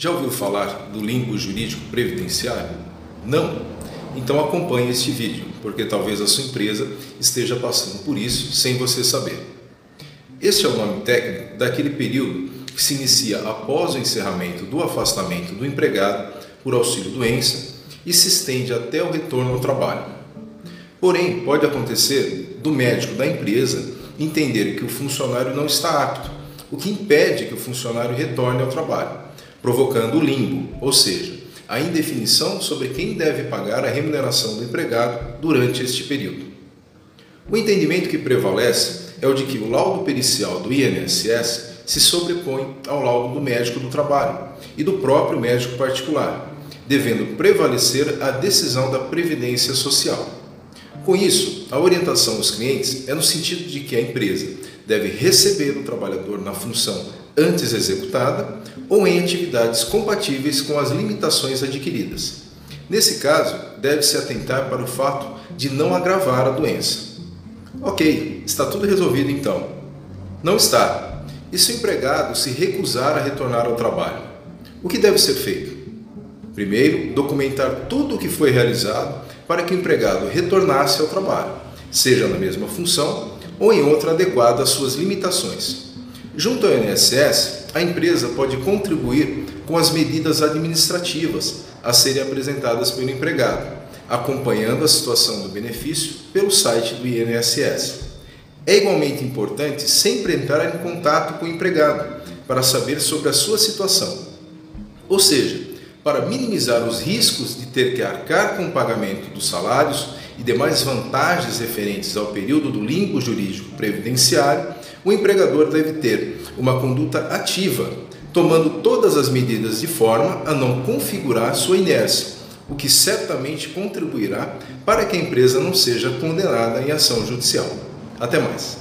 Já ouviu falar do limbo jurídico previdenciário? Não? Então acompanhe este vídeo, porque talvez a sua empresa esteja passando por isso sem você saber. Este é o nome técnico daquele período que se inicia após o encerramento do afastamento do empregado por auxílio-doença e se estende até o retorno ao trabalho. Porém, pode acontecer do médico da empresa entender que o funcionário não está apto, o que impede que o funcionário retorne ao trabalho, provocando o limbo, ou seja, a indefinição sobre quem deve pagar a remuneração do empregado durante este período. O entendimento que prevalece é o de que o laudo pericial do INSS se sobrepõe ao laudo do médico do trabalho e do próprio médico particular, devendo prevalecer a decisão da Previdência Social. Com isso, a orientação aos clientes é no sentido de que a empresa deve receber o trabalhador na função antes executada ou em atividades compatíveis com as limitações adquiridas. Nesse caso, deve-se atentar para o fato de não agravar a doença. Ok, está tudo resolvido então. Não está. E se o empregado se recusar a retornar ao trabalho? O que deve ser feito? Primeiro, documentar tudo o que foi realizado para que o empregado retornasse ao trabalho, seja na mesma função ou em outra adequada às suas limitações. Junto ao INSS, a empresa pode contribuir com as medidas administrativas a serem apresentadas pelo empregado, acompanhando a situação do benefício pelo site do INSS. É igualmente importante sempre entrar em contato com o empregado para saber sobre a sua situação. Ou seja, para minimizar os riscos de ter que arcar com o pagamento dos salários e demais vantagens referentes ao período do limbo jurídico previdenciário, o empregador deve ter uma conduta ativa, tomando todas as medidas de forma a não configurar sua inércia, o que certamente contribuirá para que a empresa não seja condenada em ação judicial. Até mais.